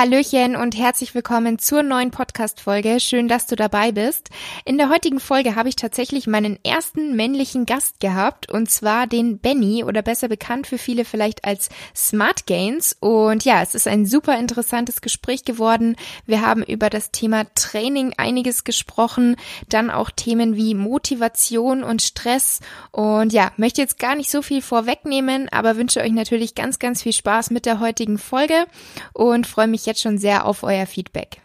Hallöchen und herzlich willkommen zur neuen Podcast-Folge. Schön, dass du dabei bist. In der heutigen Folge habe ich tatsächlich meinen ersten männlichen Gast gehabt und zwar den Benny oder besser bekannt für viele vielleicht als Smart Gains. Und ja, es ist ein super interessantes Gespräch geworden. Wir haben über das Thema Training einiges gesprochen, dann auch Themen wie Motivation und Stress. Und ja, möchte jetzt gar nicht so viel vorwegnehmen, aber wünsche euch natürlich ganz, ganz viel Spaß mit der heutigen Folge und freue mich jetzt schon sehr auf euer Feedback.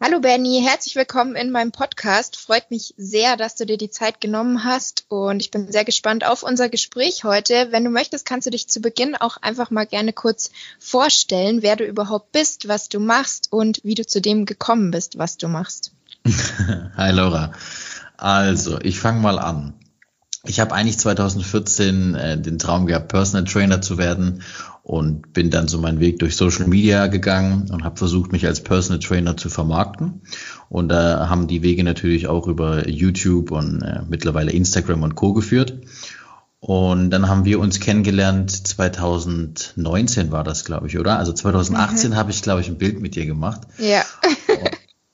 Hallo Benny, herzlich willkommen in meinem Podcast. Freut mich sehr, dass du dir die Zeit genommen hast und ich bin sehr gespannt auf unser Gespräch heute. Wenn du möchtest, kannst du dich zu Beginn auch einfach mal gerne kurz vorstellen, wer du überhaupt bist, was du machst und wie du zu dem gekommen bist, was du machst. Hi Laura. Also, ich fange mal an. Ich habe eigentlich 2014 äh, den Traum gehabt, Personal Trainer zu werden und bin dann so meinen Weg durch Social Media gegangen und habe versucht, mich als Personal Trainer zu vermarkten. Und da haben die Wege natürlich auch über YouTube und äh, mittlerweile Instagram und Co. geführt. Und dann haben wir uns kennengelernt, 2019 war das, glaube ich, oder? Also 2018 mhm. habe ich, glaube ich, ein Bild mit dir gemacht. Ja.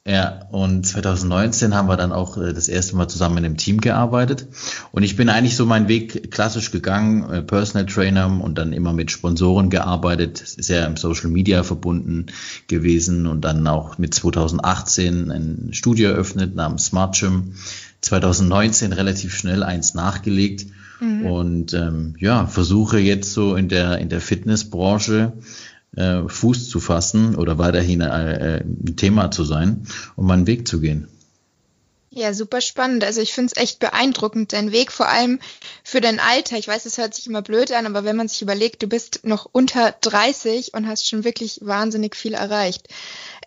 Ja, und 2019 haben wir dann auch äh, das erste Mal zusammen in einem Team gearbeitet. Und ich bin eigentlich so meinen Weg klassisch gegangen, äh, Personal Trainer und dann immer mit Sponsoren gearbeitet, sehr im Social Media verbunden gewesen und dann auch mit 2018 ein Studio eröffnet namens Smart Gym. 2019 relativ schnell eins nachgelegt mhm. und ähm, ja, versuche jetzt so in der, in der Fitnessbranche äh, Fuß zu fassen oder weiterhin äh, ein Thema zu sein, um meinen Weg zu gehen. Ja, super spannend. Also ich finde es echt beeindruckend, dein Weg, vor allem für dein Alter. Ich weiß, es hört sich immer blöd an, aber wenn man sich überlegt, du bist noch unter 30 und hast schon wirklich wahnsinnig viel erreicht.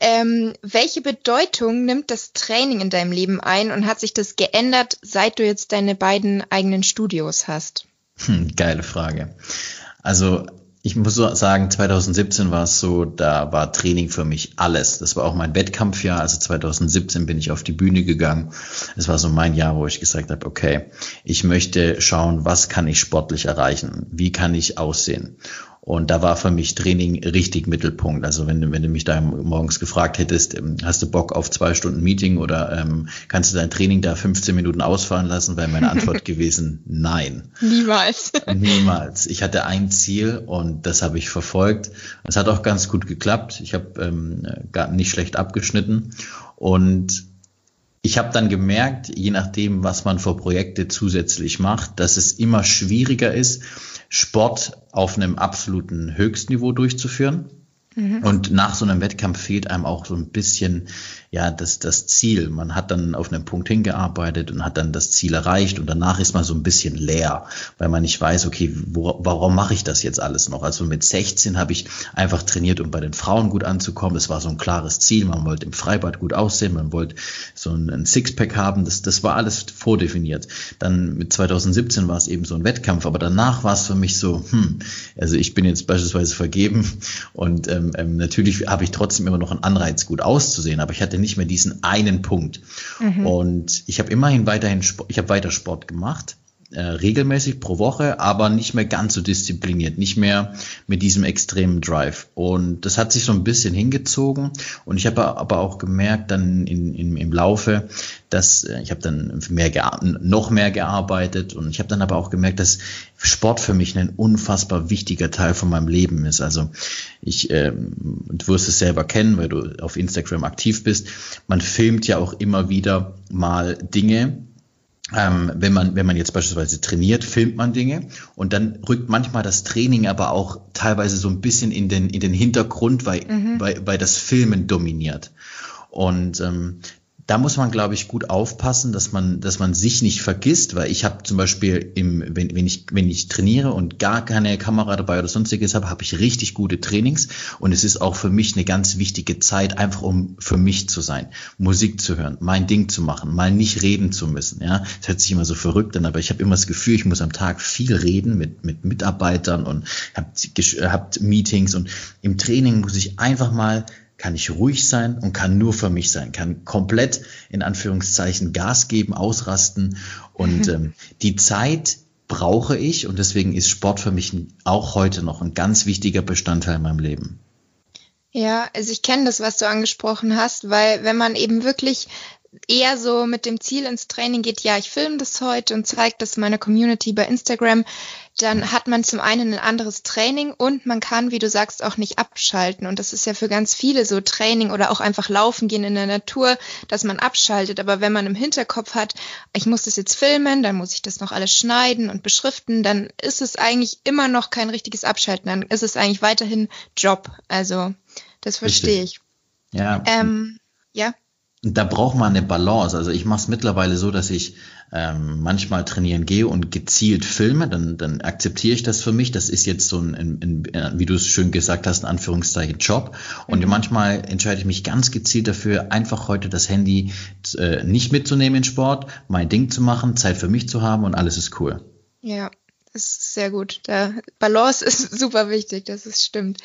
Ähm, welche Bedeutung nimmt das Training in deinem Leben ein und hat sich das geändert, seit du jetzt deine beiden eigenen Studios hast? Hm, geile Frage. Also ich muss sagen, 2017 war es so, da war Training für mich alles. Das war auch mein Wettkampfjahr. Also 2017 bin ich auf die Bühne gegangen. Es war so mein Jahr, wo ich gesagt habe, okay, ich möchte schauen, was kann ich sportlich erreichen? Wie kann ich aussehen? Und da war für mich Training richtig Mittelpunkt. Also wenn du, wenn du mich da morgens gefragt hättest, ähm, hast du Bock auf zwei Stunden Meeting oder ähm, kannst du dein Training da 15 Minuten ausfahren lassen, wäre meine Antwort gewesen, nein. Niemals. Niemals. Ich hatte ein Ziel und das habe ich verfolgt. Es hat auch ganz gut geklappt. Ich habe ähm, gar nicht schlecht abgeschnitten und ich habe dann gemerkt, je nachdem, was man für Projekte zusätzlich macht, dass es immer schwieriger ist, Sport auf einem absoluten Höchstniveau durchzuführen. Mhm. Und nach so einem Wettkampf fehlt einem auch so ein bisschen, ja, das, das Ziel. Man hat dann auf einem Punkt hingearbeitet und hat dann das Ziel erreicht und danach ist man so ein bisschen leer, weil man nicht weiß, okay, wo, warum mache ich das jetzt alles noch? Also mit 16 habe ich einfach trainiert, um bei den Frauen gut anzukommen. Es war so ein klares Ziel. Man wollte im Freibad gut aussehen, man wollte so ein Sixpack haben. Das, das war alles vordefiniert. Dann mit 2017 war es eben so ein Wettkampf, aber danach war es für mich so, hm, also ich bin jetzt beispielsweise vergeben und ähm, ähm, natürlich habe ich trotzdem immer noch einen Anreiz, gut auszusehen, aber ich hatte nicht mehr diesen einen Punkt. Mhm. Und ich habe immerhin weiterhin, ich habe weiter Sport gemacht, äh, regelmäßig pro Woche, aber nicht mehr ganz so diszipliniert, nicht mehr mit diesem extremen Drive. Und das hat sich so ein bisschen hingezogen. Und ich habe aber auch gemerkt dann in, in, im Laufe, dass äh, ich habe dann mehr noch mehr gearbeitet und ich habe dann aber auch gemerkt, dass Sport für mich ein unfassbar wichtiger Teil von meinem Leben ist. Also ich, ähm, du wirst es selber kennen, weil du auf Instagram aktiv bist. Man filmt ja auch immer wieder mal Dinge, ähm, wenn man, wenn man jetzt beispielsweise trainiert, filmt man Dinge und dann rückt manchmal das Training aber auch teilweise so ein bisschen in den, in den Hintergrund, weil, mhm. weil, weil das Filmen dominiert. Und ähm, da muss man, glaube ich, gut aufpassen, dass man, dass man sich nicht vergisst, weil ich habe zum Beispiel im, wenn, wenn ich, wenn ich trainiere und gar keine Kamera dabei oder sonstiges habe, habe ich richtig gute Trainings und es ist auch für mich eine ganz wichtige Zeit, einfach um für mich zu sein, Musik zu hören, mein Ding zu machen, mal nicht reden zu müssen. Ja, das hört sich immer so verrückt an, aber ich habe immer das Gefühl, ich muss am Tag viel reden mit mit Mitarbeitern und habt habt Meetings und im Training muss ich einfach mal kann ich ruhig sein und kann nur für mich sein, kann komplett in Anführungszeichen Gas geben, ausrasten und ähm, die Zeit brauche ich und deswegen ist Sport für mich auch heute noch ein ganz wichtiger Bestandteil in meinem Leben. Ja, also ich kenne das, was du angesprochen hast, weil wenn man eben wirklich eher so mit dem Ziel ins Training geht, ja, ich filme das heute und zeige das meiner Community bei Instagram, dann hat man zum einen ein anderes Training und man kann, wie du sagst, auch nicht abschalten. Und das ist ja für ganz viele so Training oder auch einfach laufen gehen in der Natur, dass man abschaltet. Aber wenn man im Hinterkopf hat, ich muss das jetzt filmen, dann muss ich das noch alles schneiden und beschriften, dann ist es eigentlich immer noch kein richtiges Abschalten. Dann ist es eigentlich weiterhin Job. Also, das verstehe ich. Ja. Ähm, ja da braucht man eine Balance. Also ich mache es mittlerweile so, dass ich ähm, manchmal trainieren gehe und gezielt filme, dann, dann akzeptiere ich das für mich. Das ist jetzt so ein, ein, ein äh, wie du es schön gesagt hast, in Anführungszeichen Job. Und mhm. manchmal entscheide ich mich ganz gezielt dafür, einfach heute das Handy äh, nicht mitzunehmen in Sport, mein Ding zu machen, Zeit für mich zu haben und alles ist cool. Ja, ist sehr gut. Der Balance ist super wichtig, das ist stimmt.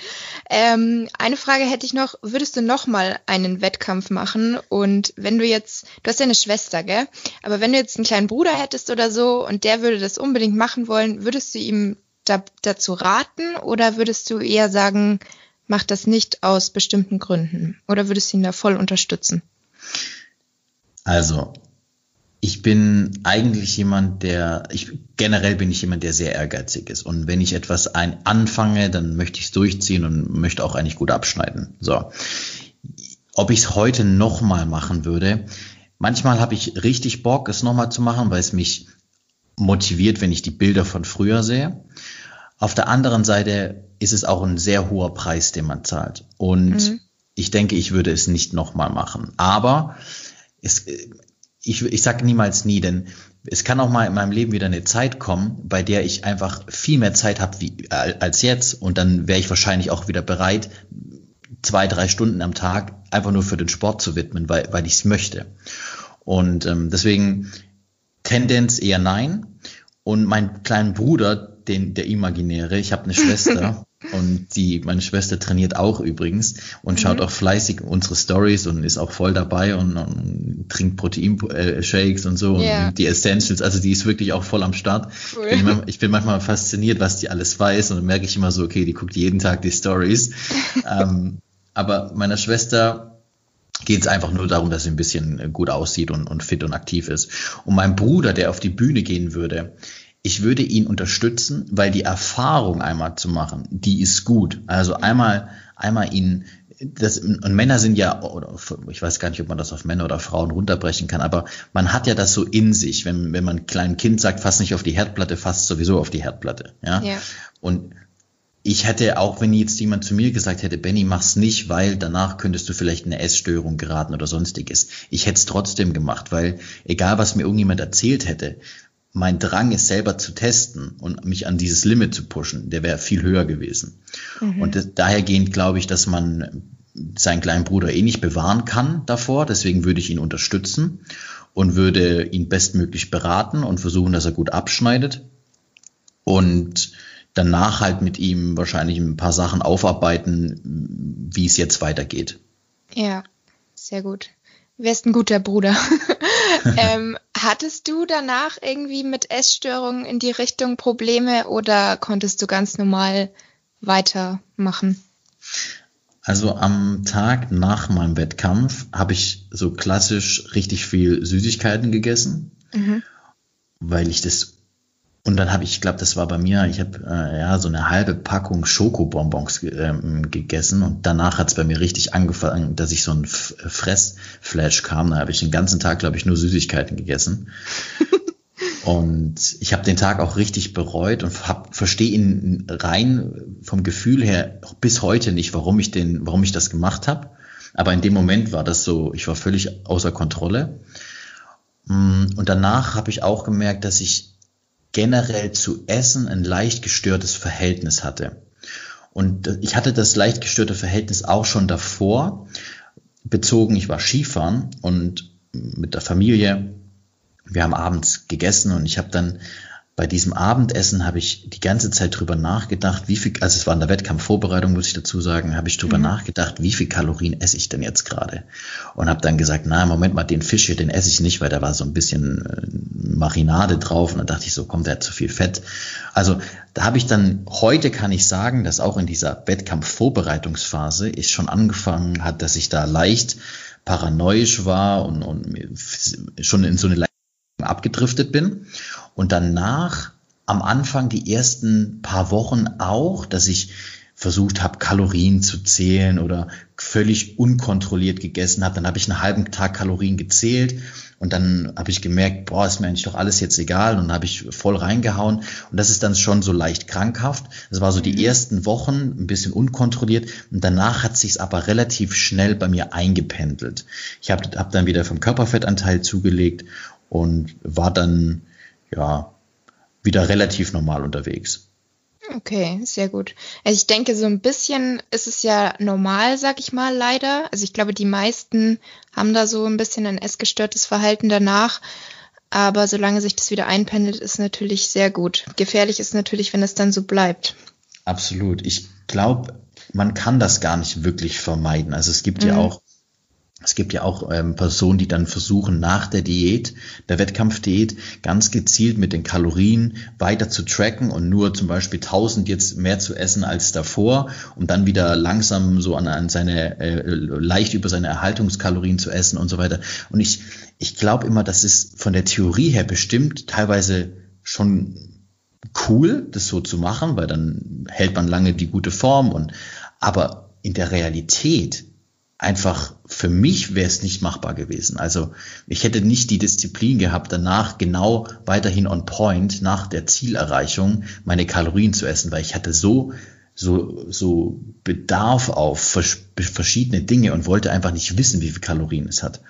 Ähm, eine Frage hätte ich noch, würdest du noch mal einen Wettkampf machen? Und wenn du jetzt, du hast ja eine Schwester, gell? Aber wenn du jetzt einen kleinen Bruder hättest oder so und der würde das unbedingt machen wollen, würdest du ihm da, dazu raten oder würdest du eher sagen, mach das nicht aus bestimmten Gründen? Oder würdest du ihn da voll unterstützen? Also, ich bin eigentlich jemand, der, ich, generell bin ich jemand, der sehr ehrgeizig ist. Und wenn ich etwas ein, anfange, dann möchte ich es durchziehen und möchte auch eigentlich gut abschneiden. So. Ob ich es heute nochmal machen würde, manchmal habe ich richtig Bock, es nochmal zu machen, weil es mich motiviert, wenn ich die Bilder von früher sehe. Auf der anderen Seite ist es auch ein sehr hoher Preis, den man zahlt. Und mhm. ich denke, ich würde es nicht nochmal machen. Aber es, ich, ich sage niemals nie, denn es kann auch mal in meinem Leben wieder eine Zeit kommen, bei der ich einfach viel mehr Zeit habe als jetzt und dann wäre ich wahrscheinlich auch wieder bereit, zwei, drei Stunden am Tag einfach nur für den Sport zu widmen, weil, weil ich es möchte. Und ähm, deswegen Tendenz eher nein. Und mein kleinen Bruder, den, der Imaginäre, ich habe eine Schwester, Und die, meine Schwester trainiert auch übrigens und mhm. schaut auch fleißig unsere Stories und ist auch voll dabei und, und trinkt Proteinshakes und so yeah. und die Essentials. Also die ist wirklich auch voll am Start. Cool. Ich, bin, ich, bin, manchmal fasziniert, was die alles weiß und dann merke ich immer so, okay, die guckt jeden Tag die Stories. ähm, aber meiner Schwester geht es einfach nur darum, dass sie ein bisschen gut aussieht und, und fit und aktiv ist. Und mein Bruder, der auf die Bühne gehen würde, ich würde ihn unterstützen, weil die Erfahrung einmal zu machen, die ist gut. Also einmal, einmal ihn, das, und Männer sind ja, oder ich weiß gar nicht, ob man das auf Männer oder Frauen runterbrechen kann, aber man hat ja das so in sich, wenn, wenn man einem kleinen Kind sagt, fass nicht auf die Herdplatte, fass sowieso auf die Herdplatte. Ja. ja. Und ich hätte auch, wenn jetzt jemand zu mir gesagt hätte, Benny, mach's nicht, weil danach könntest du vielleicht eine Essstörung geraten oder sonstiges. Ich hätte es trotzdem gemacht, weil egal was mir irgendjemand erzählt hätte, mein Drang ist selber zu testen und mich an dieses Limit zu pushen, der wäre viel höher gewesen. Mhm. Und das, dahergehend glaube ich, dass man seinen kleinen Bruder eh nicht bewahren kann davor. Deswegen würde ich ihn unterstützen und würde ihn bestmöglich beraten und versuchen, dass er gut abschneidet. Und danach halt mit ihm wahrscheinlich ein paar Sachen aufarbeiten, wie es jetzt weitergeht. Ja, sehr gut. Wärst ein guter Bruder. ähm, hattest du danach irgendwie mit Essstörungen in die Richtung Probleme oder konntest du ganz normal weitermachen? Also am Tag nach meinem Wettkampf habe ich so klassisch richtig viel Süßigkeiten gegessen, mhm. weil ich das und dann habe ich, ich glaube, das war bei mir, ich habe äh, ja so eine halbe Packung Schokobonbons ähm, gegessen und danach hat es bei mir richtig angefangen, dass ich so ein Fressflash kam. Da habe ich den ganzen Tag, glaube ich, nur Süßigkeiten gegessen. und ich habe den Tag auch richtig bereut und verstehe ihn rein vom Gefühl her bis heute nicht, warum ich den, warum ich das gemacht habe. Aber in dem Moment war das so, ich war völlig außer Kontrolle. Mm, und danach habe ich auch gemerkt, dass ich generell zu Essen ein leicht gestörtes Verhältnis hatte. Und ich hatte das leicht gestörte Verhältnis auch schon davor bezogen. Ich war Skifahren und mit der Familie. Wir haben abends gegessen und ich habe dann bei diesem Abendessen habe ich die ganze Zeit drüber nachgedacht, wie viel, also es war in der Wettkampfvorbereitung, muss ich dazu sagen, habe ich drüber mhm. nachgedacht, wie viel Kalorien esse ich denn jetzt gerade? Und habe dann gesagt, na, Moment mal, den Fisch hier, den esse ich nicht, weil da war so ein bisschen äh, Marinade drauf. Und dann dachte ich so, kommt, der hat zu viel Fett. Also da habe ich dann, heute kann ich sagen, dass auch in dieser Wettkampfvorbereitungsphase es schon angefangen hat, dass ich da leicht paranoisch war und, und schon in so eine abgedriftet bin. Und danach am Anfang die ersten paar Wochen auch, dass ich versucht habe, Kalorien zu zählen oder völlig unkontrolliert gegessen habe. Dann habe ich einen halben Tag Kalorien gezählt und dann habe ich gemerkt, boah, ist mir eigentlich doch alles jetzt egal und dann habe ich voll reingehauen und das ist dann schon so leicht krankhaft. Das war so die mhm. ersten Wochen ein bisschen unkontrolliert und danach hat sich aber relativ schnell bei mir eingependelt. Ich habe hab dann wieder vom Körperfettanteil zugelegt und war dann ja wieder relativ normal unterwegs. Okay, sehr gut. Also ich denke, so ein bisschen ist es ja normal, sag ich mal, leider. Also ich glaube, die meisten haben da so ein bisschen ein essgestörtes Verhalten danach. Aber solange sich das wieder einpendelt, ist natürlich sehr gut. Gefährlich ist natürlich, wenn es dann so bleibt. Absolut. Ich glaube, man kann das gar nicht wirklich vermeiden. Also es gibt mhm. ja auch es gibt ja auch ähm, Personen, die dann versuchen, nach der Diät, der Wettkampfdiät, ganz gezielt mit den Kalorien weiter zu tracken und nur zum Beispiel 1000 jetzt mehr zu essen als davor, um dann wieder langsam so an, an seine, äh, leicht über seine Erhaltungskalorien zu essen und so weiter. Und ich, ich glaube immer, das ist von der Theorie her bestimmt teilweise schon cool, das so zu machen, weil dann hält man lange die gute Form und, aber in der Realität einfach für mich wäre es nicht machbar gewesen. Also ich hätte nicht die Disziplin gehabt, danach genau weiterhin on point nach der Zielerreichung meine Kalorien zu essen, weil ich hatte so so so Bedarf auf verschiedene Dinge und wollte einfach nicht wissen, wie viel Kalorien es hat.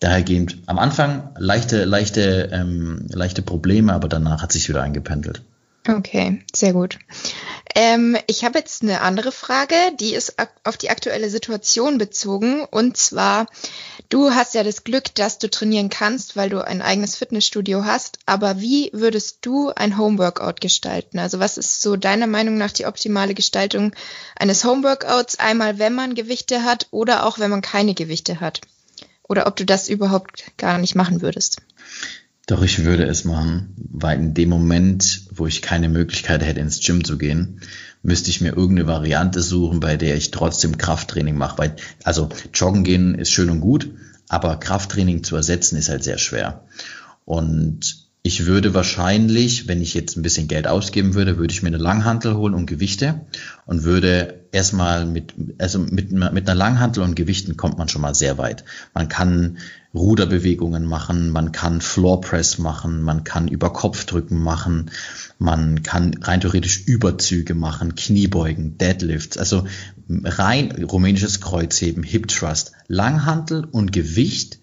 Dahergehend am Anfang leichte leichte ähm, leichte Probleme, aber danach hat sich wieder eingependelt. Okay, sehr gut. Ähm, ich habe jetzt eine andere Frage, die ist auf die aktuelle Situation bezogen. Und zwar, du hast ja das Glück, dass du trainieren kannst, weil du ein eigenes Fitnessstudio hast. Aber wie würdest du ein Homeworkout gestalten? Also was ist so deiner Meinung nach die optimale Gestaltung eines Homeworkouts? Einmal, wenn man Gewichte hat oder auch wenn man keine Gewichte hat? Oder ob du das überhaupt gar nicht machen würdest? Doch, ich würde es machen, weil in dem Moment, wo ich keine Möglichkeit hätte, ins Gym zu gehen, müsste ich mir irgendeine Variante suchen, bei der ich trotzdem Krafttraining mache. Weil, also joggen gehen ist schön und gut, aber Krafttraining zu ersetzen ist halt sehr schwer. Und ich würde wahrscheinlich, wenn ich jetzt ein bisschen Geld ausgeben würde, würde ich mir eine Langhantel holen und Gewichte und würde erstmal mit, also mit, mit einer Langhantel und Gewichten kommt man schon mal sehr weit. Man kann Ruderbewegungen machen, man kann Floor Press machen, man kann Überkopfdrücken machen, man kann rein theoretisch Überzüge machen, Kniebeugen, Deadlifts, also rein rumänisches Kreuzheben, Hip Thrust, Langhantel und Gewicht,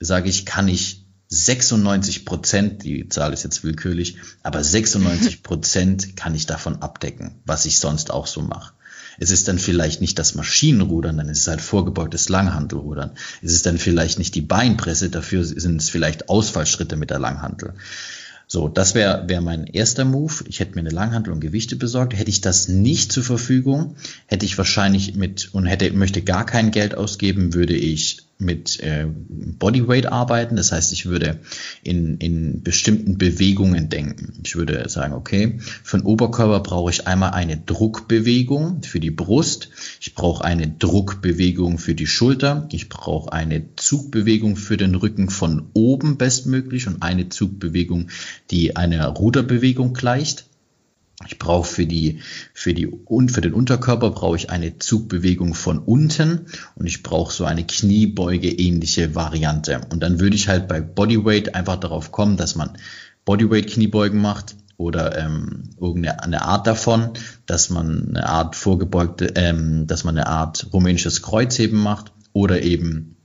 sage ich, kann ich 96 Prozent, die Zahl ist jetzt willkürlich, aber 96 Prozent kann ich davon abdecken, was ich sonst auch so mache. Es ist dann vielleicht nicht das Maschinenrudern, dann ist es halt vorgebeugtes Langhantelrudern. Es ist dann vielleicht nicht die Beinpresse, dafür sind es vielleicht Ausfallschritte mit der Langhantel. So, das wäre wär mein erster Move. Ich hätte mir eine Langhantel und Gewichte besorgt. Hätte ich das nicht zur Verfügung, hätte ich wahrscheinlich mit und hätte möchte gar kein Geld ausgeben, würde ich mit äh, Bodyweight arbeiten. Das heißt, ich würde in, in bestimmten Bewegungen denken. Ich würde sagen, okay, für den Oberkörper brauche ich einmal eine Druckbewegung für die Brust. Ich brauche eine Druckbewegung für die Schulter. Ich brauche eine Zugbewegung für den Rücken von oben bestmöglich und eine Zugbewegung, die einer Ruderbewegung gleicht. Ich brauche für die, für die und für den Unterkörper brauche ich eine Zugbewegung von unten und ich brauche so eine Kniebeuge ähnliche Variante. Und dann würde ich halt bei Bodyweight einfach darauf kommen, dass man Bodyweight Kniebeugen macht oder ähm, irgendeine Art davon, dass man eine Art vorgebeugte, ähm, dass man eine Art rumänisches Kreuzheben macht oder eben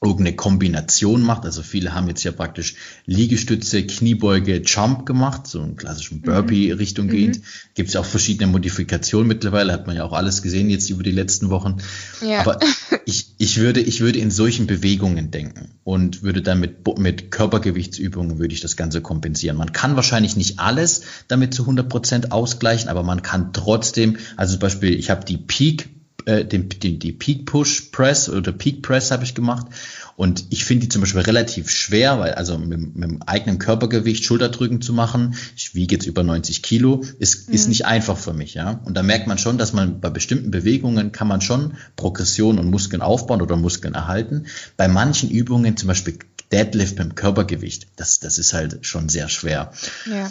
irgendeine Kombination macht. Also viele haben jetzt ja praktisch Liegestütze, Kniebeuge, Jump gemacht, so einen klassischen Burpee-Richtung mhm. geht. Gibt es ja auch verschiedene Modifikationen mittlerweile, hat man ja auch alles gesehen jetzt über die letzten Wochen. Ja. Aber ich, ich, würde, ich würde in solchen Bewegungen denken und würde dann mit, mit Körpergewichtsübungen würde ich das Ganze kompensieren. Man kann wahrscheinlich nicht alles damit zu 100 Prozent ausgleichen, aber man kann trotzdem, also zum Beispiel, ich habe die Peak äh, den, den, die Peak Push Press oder Peak Press habe ich gemacht. Und ich finde die zum Beispiel relativ schwer, weil also mit, mit dem eigenen Körpergewicht Schulterdrücken zu machen, ich wiege jetzt über 90 Kilo, ist, mhm. ist nicht einfach für mich, ja. Und da merkt man schon, dass man bei bestimmten Bewegungen kann man schon Progression und Muskeln aufbauen oder Muskeln erhalten. Bei manchen Übungen, zum Beispiel Deadlift mit dem Körpergewicht, das, das ist halt schon sehr schwer. Ja.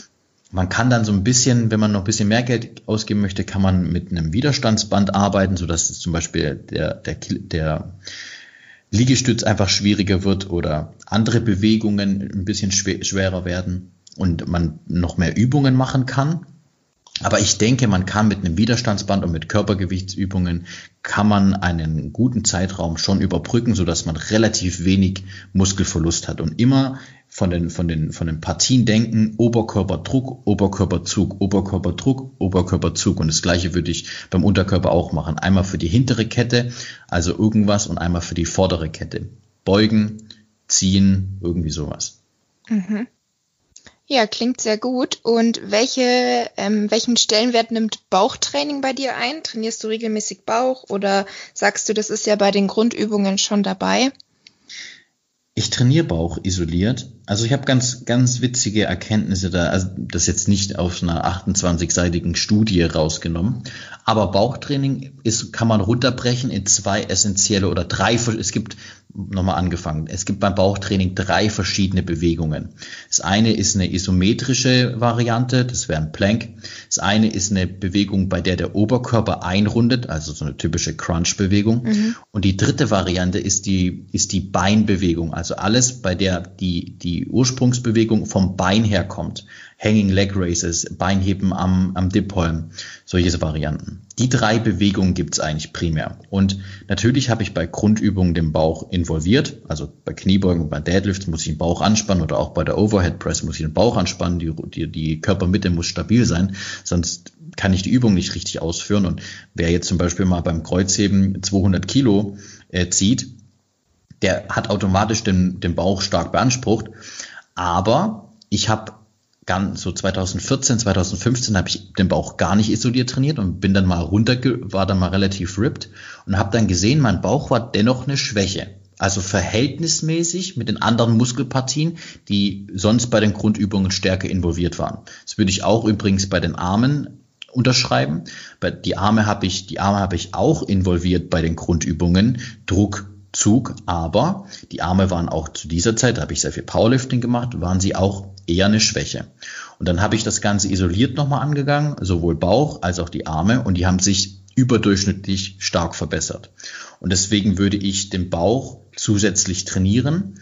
Man kann dann so ein bisschen, wenn man noch ein bisschen mehr Geld ausgeben möchte, kann man mit einem Widerstandsband arbeiten, sodass zum Beispiel der, der, der Liegestütz einfach schwieriger wird oder andere Bewegungen ein bisschen schwerer werden und man noch mehr Übungen machen kann. Aber ich denke, man kann mit einem Widerstandsband und mit Körpergewichtsübungen kann man einen guten Zeitraum schon überbrücken, so dass man relativ wenig Muskelverlust hat und immer von den, von den, von den Partien denken, Oberkörperdruck, Oberkörperzug, Oberkörperdruck, Oberkörperzug. Und das gleiche würde ich beim Unterkörper auch machen. Einmal für die hintere Kette, also irgendwas, und einmal für die vordere Kette. Beugen, ziehen, irgendwie sowas. Mhm. Ja, klingt sehr gut. Und welche, ähm, welchen Stellenwert nimmt Bauchtraining bei dir ein? Trainierst du regelmäßig Bauch oder sagst du, das ist ja bei den Grundübungen schon dabei? Ich trainiere Bauch isoliert. Also ich habe ganz, ganz witzige Erkenntnisse da, also das jetzt nicht auf einer 28-seitigen Studie rausgenommen. Aber Bauchtraining ist, kann man runterbrechen in zwei essentielle oder drei, es gibt nochmal angefangen. Es gibt beim Bauchtraining drei verschiedene Bewegungen. Das eine ist eine isometrische Variante, das wäre ein Plank. Das eine ist eine Bewegung, bei der der Oberkörper einrundet, also so eine typische Crunch-Bewegung. Mhm. Und die dritte Variante ist die, ist die Beinbewegung, also alles, bei der die, die Ursprungsbewegung vom Bein herkommt. Hanging Leg Races, Beinheben am, am Dipholm, solche Varianten. Die drei Bewegungen gibt's eigentlich primär. Und natürlich habe ich bei Grundübungen den Bauch involviert. Also bei Kniebeugen und bei Deadlifts muss ich den Bauch anspannen oder auch bei der Overhead Press muss ich den Bauch anspannen. Die, die, die Körpermitte muss stabil sein, sonst kann ich die Übung nicht richtig ausführen. Und wer jetzt zum Beispiel mal beim Kreuzheben 200 Kilo äh, zieht, der hat automatisch den, den Bauch stark beansprucht. Aber ich habe ganz so 2014, 2015 habe ich den Bauch gar nicht isoliert trainiert und bin dann mal runter, war dann mal relativ ripped und habe dann gesehen, mein Bauch war dennoch eine Schwäche. Also verhältnismäßig mit den anderen Muskelpartien, die sonst bei den Grundübungen stärker involviert waren. Das würde ich auch übrigens bei den Armen unterschreiben. Die Arme habe ich, die Arme habe ich auch involviert bei den Grundübungen. Druck, Zug, aber die Arme waren auch zu dieser Zeit, da habe ich sehr viel Powerlifting gemacht, waren sie auch eher eine Schwäche. Und dann habe ich das Ganze isoliert nochmal angegangen, sowohl Bauch als auch die Arme, und die haben sich überdurchschnittlich stark verbessert. Und deswegen würde ich den Bauch zusätzlich trainieren,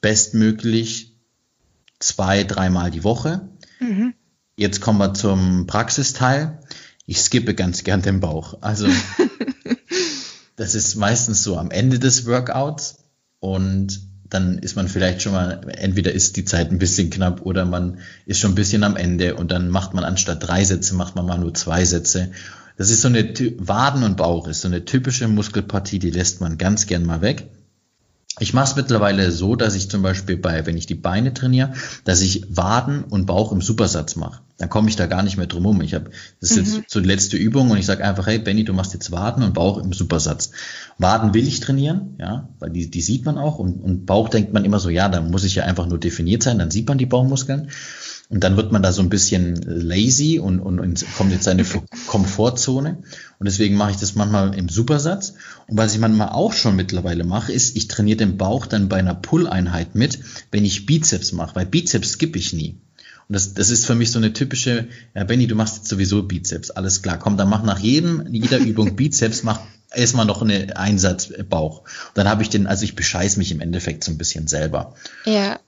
bestmöglich zwei, dreimal die Woche. Mhm. Jetzt kommen wir zum Praxisteil. Ich skippe ganz gern den Bauch. Also das ist meistens so am Ende des Workouts und dann ist man vielleicht schon mal, entweder ist die Zeit ein bisschen knapp oder man ist schon ein bisschen am Ende und dann macht man anstatt drei Sätze, macht man mal nur zwei Sätze. Das ist so eine, Waden und Bauch ist so eine typische Muskelpartie, die lässt man ganz gern mal weg. Ich mache es mittlerweile so, dass ich zum Beispiel bei, wenn ich die Beine trainiere, dass ich Waden und Bauch im Supersatz mache. Dann komme ich da gar nicht mehr drum um. Ich habe, das ist mhm. jetzt so die letzte Übung und ich sage einfach, hey Benny, du machst jetzt Waden und Bauch im Supersatz. Waden will ich trainieren, ja, weil die, die sieht man auch und, und Bauch denkt man immer so, ja, da muss ich ja einfach nur definiert sein, dann sieht man die Bauchmuskeln. Und dann wird man da so ein bisschen lazy und, und, und kommt in seine Komfortzone. Und deswegen mache ich das manchmal im Supersatz. Und was ich manchmal auch schon mittlerweile mache, ist, ich trainiere den Bauch dann bei einer Pull-Einheit mit, wenn ich Bizeps mache. Weil Bizeps skippe ich nie. Und das, das ist für mich so eine typische, ja, Benny, du machst jetzt sowieso Bizeps. Alles klar. Komm, dann mach nach jedem, jeder Übung Bizeps, mach erstmal noch eine Einsatz Bauch. Und dann habe ich den, also ich bescheiß mich im Endeffekt so ein bisschen selber. Ja.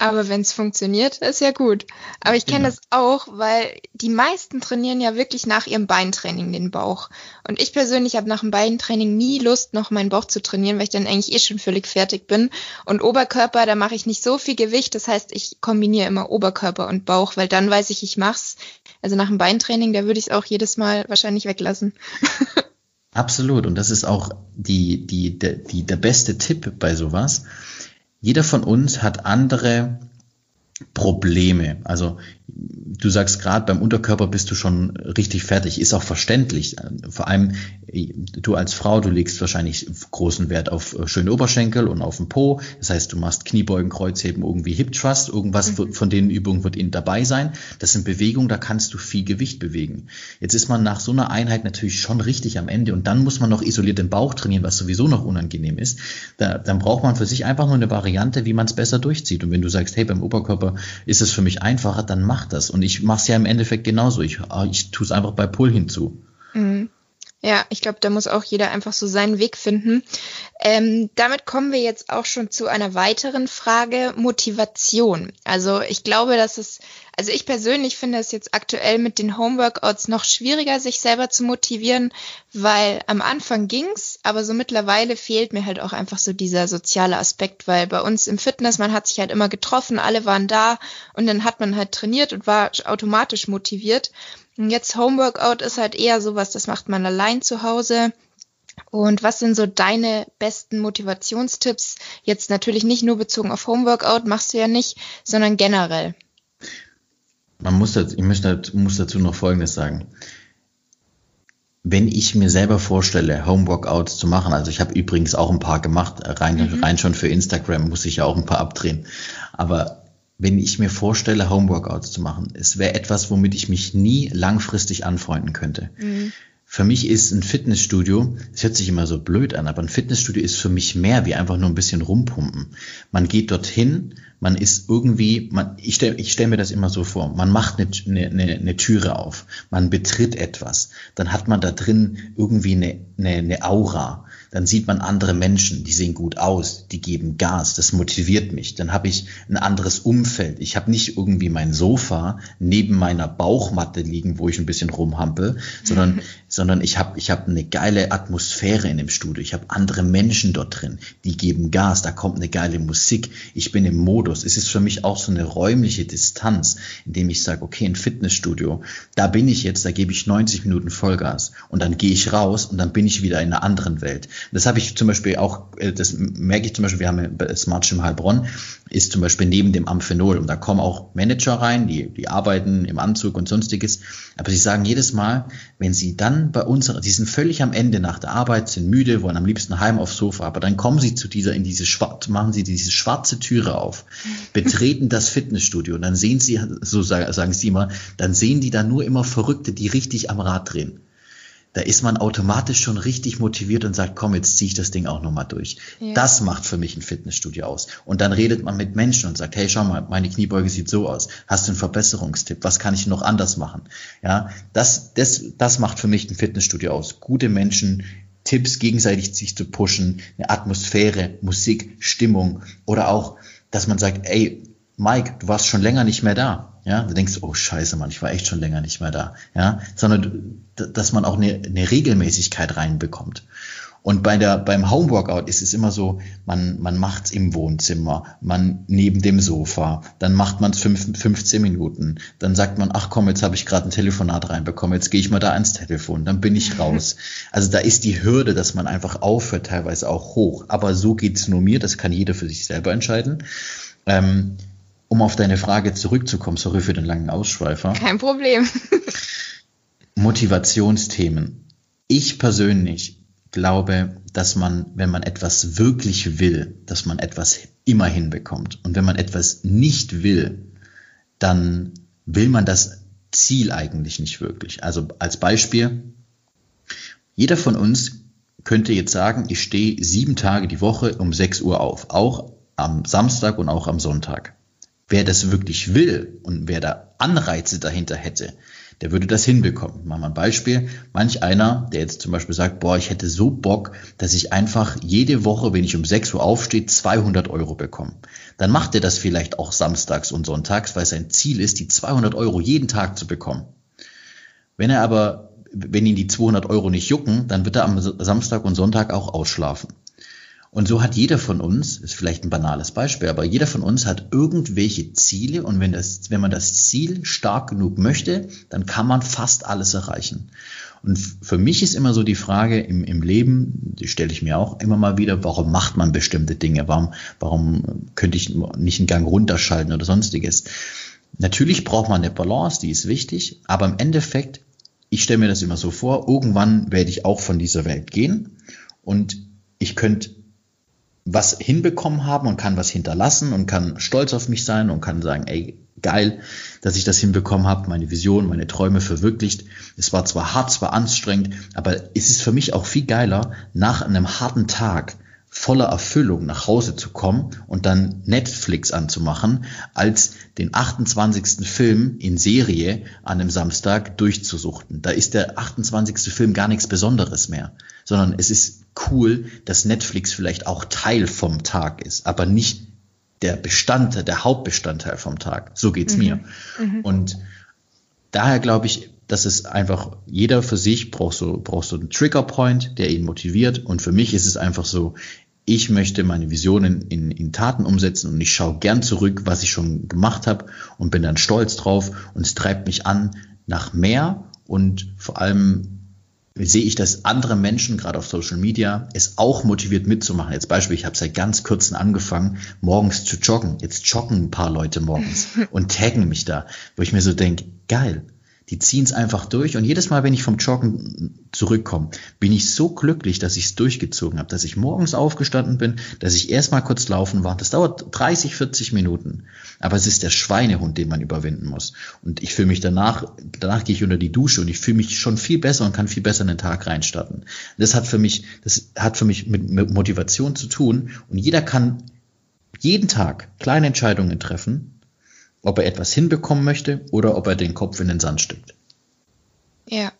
Aber wenn es funktioniert, ist ja gut. Aber ich kenne genau. das auch, weil die meisten trainieren ja wirklich nach ihrem Beintraining den Bauch. Und ich persönlich habe nach dem Beintraining nie Lust, noch meinen Bauch zu trainieren, weil ich dann eigentlich eh schon völlig fertig bin. Und Oberkörper, da mache ich nicht so viel Gewicht. Das heißt, ich kombiniere immer Oberkörper und Bauch, weil dann weiß ich, ich mach's. Also nach dem Beintraining, da würde ich es auch jedes Mal wahrscheinlich weglassen. Absolut. Und das ist auch die, die, die, die, der beste Tipp bei sowas jeder von uns hat andere Probleme. Also du sagst gerade, beim Unterkörper bist du schon richtig fertig, ist auch verständlich. Vor allem du als Frau, du legst wahrscheinlich großen Wert auf äh, schöne Oberschenkel und auf den Po. Das heißt, du machst Kniebeugen, Kreuzheben, irgendwie Hip Thrust, irgendwas mhm. von den Übungen wird ihnen dabei sein. Das sind Bewegungen, da kannst du viel Gewicht bewegen. Jetzt ist man nach so einer Einheit natürlich schon richtig am Ende und dann muss man noch isoliert den Bauch trainieren, was sowieso noch unangenehm ist. Da, dann braucht man für sich einfach nur eine Variante, wie man es besser durchzieht. Und wenn du sagst, hey, beim Oberkörper ist es für mich einfacher, dann mach das. Und ich mache es ja im Endeffekt genauso. Ich, ich tue es einfach bei Pull hinzu. Mhm. Ja, ich glaube, da muss auch jeder einfach so seinen Weg finden. Ähm, damit kommen wir jetzt auch schon zu einer weiteren Frage, Motivation. Also ich glaube, dass es, also ich persönlich finde es jetzt aktuell mit den Homeworkouts noch schwieriger, sich selber zu motivieren, weil am Anfang ging's, aber so mittlerweile fehlt mir halt auch einfach so dieser soziale Aspekt, weil bei uns im Fitness, man hat sich halt immer getroffen, alle waren da und dann hat man halt trainiert und war automatisch motiviert. Und jetzt Homeworkout ist halt eher sowas, das macht man allein zu Hause. Und was sind so deine besten Motivationstipps? Jetzt natürlich nicht nur bezogen auf Homeworkout, machst du ja nicht, sondern generell. Man muss, das, ich möchte, muss dazu noch Folgendes sagen. Wenn ich mir selber vorstelle, Homeworkouts zu machen, also ich habe übrigens auch ein paar gemacht, rein, mhm. rein schon für Instagram muss ich ja auch ein paar abdrehen, aber wenn ich mir vorstelle, Homeworkouts zu machen. Es wäre etwas, womit ich mich nie langfristig anfreunden könnte. Mhm. Für mich ist ein Fitnessstudio, es hört sich immer so blöd an, aber ein Fitnessstudio ist für mich mehr wie einfach nur ein bisschen rumpumpen. Man geht dorthin, man ist irgendwie, man, ich stelle ich stell mir das immer so vor, man macht eine, eine, eine Türe auf, man betritt etwas, dann hat man da drin irgendwie eine, eine, eine Aura dann sieht man andere Menschen, die sehen gut aus, die geben Gas, das motiviert mich. Dann habe ich ein anderes Umfeld. Ich habe nicht irgendwie mein Sofa neben meiner Bauchmatte liegen, wo ich ein bisschen rumhampel, sondern, sondern ich habe ich hab eine geile Atmosphäre in dem Studio. Ich habe andere Menschen dort drin, die geben Gas, da kommt eine geile Musik. Ich bin im Modus. Es ist für mich auch so eine räumliche Distanz, indem ich sage, okay, ein Fitnessstudio, da bin ich jetzt, da gebe ich 90 Minuten Vollgas und dann gehe ich raus und dann bin ich wieder in einer anderen Welt. Das habe ich zum Beispiel auch, äh, das merke ich zum Beispiel, wir haben Smart Gym Heilbronn, ist zum Beispiel neben dem Amphenol und da kommen auch Manager rein, die, die arbeiten im Anzug und sonstiges, aber sie sagen jedes Mal, wenn sie dann bei uns, die sind völlig am Ende nach der Arbeit, sind müde, wollen am liebsten heim aufs Sofa, aber dann kommen sie zu dieser, in diese schwarze, machen sie diese schwarze Türe auf, betreten das Fitnessstudio und dann sehen sie, so sagen sie immer, dann sehen die da nur immer Verrückte, die richtig am Rad drehen da ist man automatisch schon richtig motiviert und sagt, komm, jetzt ziehe ich das Ding auch nochmal durch. Ja. Das macht für mich ein Fitnessstudio aus. Und dann redet man mit Menschen und sagt, hey, schau mal, meine Kniebeuge sieht so aus. Hast du einen Verbesserungstipp? Was kann ich noch anders machen? Ja, das, das, das macht für mich ein Fitnessstudio aus. Gute Menschen, Tipps gegenseitig sich zu pushen, eine Atmosphäre, Musik, Stimmung oder auch, dass man sagt, ey, Mike, du warst schon länger nicht mehr da. Ja, du denkst, oh Scheiße, Mann, ich war echt schon länger nicht mehr da. Ja, sondern dass man auch eine, eine Regelmäßigkeit reinbekommt. Und bei der, beim Homeworkout ist es immer so, man, man macht's im Wohnzimmer, man neben dem Sofa, dann macht man es 15 Minuten, dann sagt man, ach komm, jetzt habe ich gerade ein Telefonat reinbekommen, jetzt gehe ich mal da ans Telefon, dann bin ich raus. Also da ist die Hürde, dass man einfach aufhört, teilweise auch hoch. Aber so geht's nur mir, das kann jeder für sich selber entscheiden. Ähm, um auf deine Frage zurückzukommen, sorry für den langen Ausschweifer. Kein Problem. Motivationsthemen. Ich persönlich glaube, dass man, wenn man etwas wirklich will, dass man etwas immer hinbekommt. Und wenn man etwas nicht will, dann will man das Ziel eigentlich nicht wirklich. Also als Beispiel, jeder von uns könnte jetzt sagen, ich stehe sieben Tage die Woche um sechs Uhr auf, auch am Samstag und auch am Sonntag. Wer das wirklich will und wer da Anreize dahinter hätte, der würde das hinbekommen. Machen wir ein Beispiel. Manch einer, der jetzt zum Beispiel sagt, boah, ich hätte so Bock, dass ich einfach jede Woche, wenn ich um 6 Uhr aufstehe, 200 Euro bekomme. Dann macht er das vielleicht auch samstags und sonntags, weil sein Ziel ist, die 200 Euro jeden Tag zu bekommen. Wenn er aber, wenn ihn die 200 Euro nicht jucken, dann wird er am Samstag und Sonntag auch ausschlafen. Und so hat jeder von uns, ist vielleicht ein banales Beispiel, aber jeder von uns hat irgendwelche Ziele und wenn, das, wenn man das Ziel stark genug möchte, dann kann man fast alles erreichen. Und für mich ist immer so die Frage im, im Leben, die stelle ich mir auch immer mal wieder, warum macht man bestimmte Dinge? Warum, warum könnte ich nicht einen Gang runterschalten oder sonstiges? Natürlich braucht man eine Balance, die ist wichtig, aber im Endeffekt, ich stelle mir das immer so vor, irgendwann werde ich auch von dieser Welt gehen und ich könnte was hinbekommen haben und kann was hinterlassen und kann stolz auf mich sein und kann sagen, ey, geil, dass ich das hinbekommen habe, meine Vision, meine Träume verwirklicht. Es war zwar hart, zwar anstrengend, aber es ist für mich auch viel geiler, nach einem harten Tag voller Erfüllung nach Hause zu kommen und dann Netflix anzumachen, als den 28. Film in Serie an einem Samstag durchzusuchten. Da ist der 28. Film gar nichts Besonderes mehr, sondern es ist cool, dass Netflix vielleicht auch Teil vom Tag ist, aber nicht der Bestandteil, der Hauptbestandteil vom Tag. So geht's mhm. mir. Mhm. Und daher glaube ich, dass es einfach jeder für sich braucht so, braucht so einen Triggerpoint, der ihn motiviert. Und für mich ist es einfach so, ich möchte meine Visionen in, in Taten umsetzen und ich schaue gern zurück, was ich schon gemacht habe und bin dann stolz drauf und es treibt mich an nach mehr und vor allem sehe ich, dass andere Menschen, gerade auf Social Media, es auch motiviert mitzumachen. Jetzt Beispiel, ich habe seit ganz kurzem angefangen, morgens zu joggen. Jetzt joggen ein paar Leute morgens und taggen mich da, wo ich mir so denke, geil, die ziehen es einfach durch. Und jedes Mal, wenn ich vom Joggen zurückkomme, bin ich so glücklich, dass ich es durchgezogen habe, dass ich morgens aufgestanden bin, dass ich erstmal kurz laufen war. Das dauert 30, 40 Minuten. Aber es ist der Schweinehund, den man überwinden muss. Und ich fühle mich danach, danach gehe ich unter die Dusche und ich fühle mich schon viel besser und kann viel besser in den Tag reinstarten. Das hat für mich, das hat für mich mit, mit Motivation zu tun. Und jeder kann jeden Tag kleine Entscheidungen treffen, ob er etwas hinbekommen möchte oder ob er den Kopf in den Sand steckt. Ja,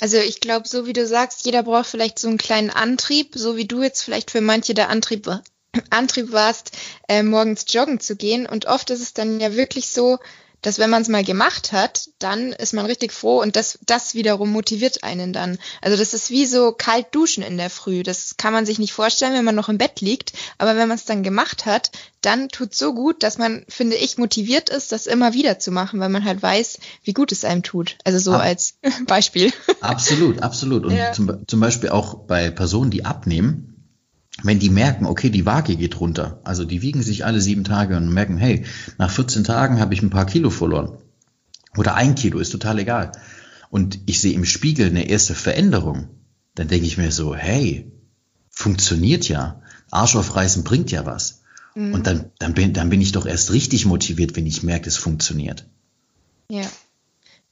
also ich glaube, so wie du sagst, jeder braucht vielleicht so einen kleinen Antrieb, so wie du jetzt vielleicht für manche der Antrieb, Antrieb warst, äh, morgens joggen zu gehen. Und oft ist es dann ja wirklich so, dass wenn man es mal gemacht hat, dann ist man richtig froh und das, das wiederum motiviert einen dann. Also das ist wie so kalt duschen in der Früh. Das kann man sich nicht vorstellen, wenn man noch im Bett liegt. Aber wenn man es dann gemacht hat, dann tut so gut, dass man, finde ich, motiviert ist, das immer wieder zu machen, weil man halt weiß, wie gut es einem tut. Also so Ab als Beispiel. Absolut, absolut. Und ja. zum, zum Beispiel auch bei Personen, die abnehmen, wenn die merken, okay, die Waage geht runter, also die wiegen sich alle sieben Tage und merken, hey, nach 14 Tagen habe ich ein paar Kilo verloren. Oder ein Kilo, ist total egal. Und ich sehe im Spiegel eine erste Veränderung. Dann denke ich mir so, hey, funktioniert ja. Arsch aufreißen bringt ja was. Mhm. Und dann, dann, bin, dann bin ich doch erst richtig motiviert, wenn ich merke, es funktioniert. Ja.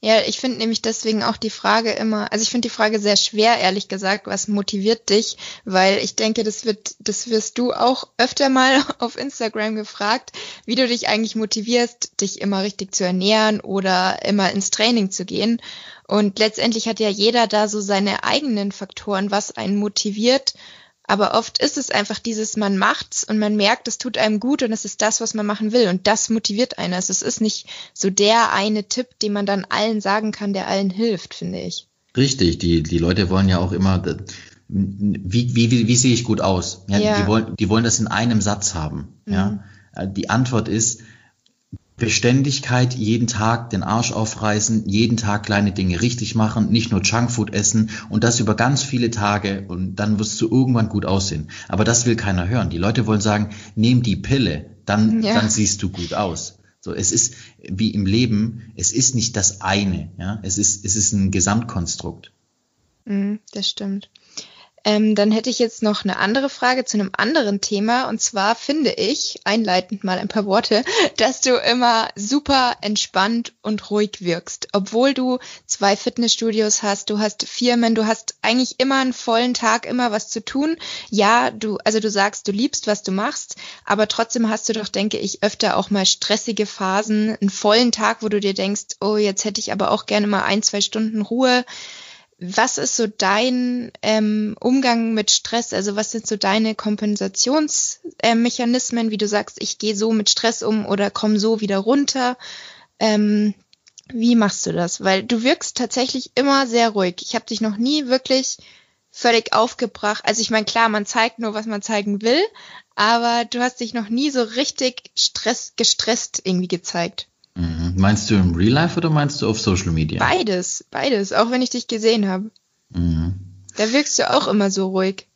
Ja, ich finde nämlich deswegen auch die Frage immer, also ich finde die Frage sehr schwer, ehrlich gesagt, was motiviert dich, weil ich denke, das wird, das wirst du auch öfter mal auf Instagram gefragt, wie du dich eigentlich motivierst, dich immer richtig zu ernähren oder immer ins Training zu gehen. Und letztendlich hat ja jeder da so seine eigenen Faktoren, was einen motiviert. Aber oft ist es einfach dieses, man macht's und man merkt, es tut einem gut und es ist das, was man machen will. Und das motiviert einen. Also es ist nicht so der eine Tipp, den man dann allen sagen kann, der allen hilft, finde ich. Richtig, die, die Leute wollen ja auch immer, wie, wie, wie, wie sehe ich gut aus? Ja, ja. Die, wollen, die wollen das in einem Satz haben. Mhm. Ja? Die Antwort ist, Beständigkeit, jeden Tag den Arsch aufreißen, jeden Tag kleine Dinge richtig machen, nicht nur Junkfood essen und das über ganz viele Tage und dann wirst du irgendwann gut aussehen. Aber das will keiner hören. Die Leute wollen sagen, nehm die Pille, dann, ja. dann siehst du gut aus. So, es ist wie im Leben, es ist nicht das eine, ja, es ist, es ist ein Gesamtkonstrukt. Mhm, das stimmt. Ähm, dann hätte ich jetzt noch eine andere Frage zu einem anderen Thema. Und zwar finde ich, einleitend mal ein paar Worte, dass du immer super entspannt und ruhig wirkst. Obwohl du zwei Fitnessstudios hast, du hast Firmen, du hast eigentlich immer einen vollen Tag, immer was zu tun. Ja, du, also du sagst, du liebst, was du machst, aber trotzdem hast du doch, denke ich, öfter auch mal stressige Phasen, einen vollen Tag, wo du dir denkst, oh, jetzt hätte ich aber auch gerne mal ein, zwei Stunden Ruhe. Was ist so dein ähm, Umgang mit Stress? Also was sind so deine Kompensationsmechanismen, äh, wie du sagst, ich gehe so mit Stress um oder komme so wieder runter? Ähm, wie machst du das? Weil du wirkst tatsächlich immer sehr ruhig. Ich habe dich noch nie wirklich völlig aufgebracht. Also ich meine, klar, man zeigt nur, was man zeigen will, aber du hast dich noch nie so richtig Stress, gestresst irgendwie gezeigt. Mhm. Meinst du im Real Life oder meinst du auf Social Media? Beides, beides, auch wenn ich dich gesehen habe. Mhm. Da wirkst du auch immer so ruhig.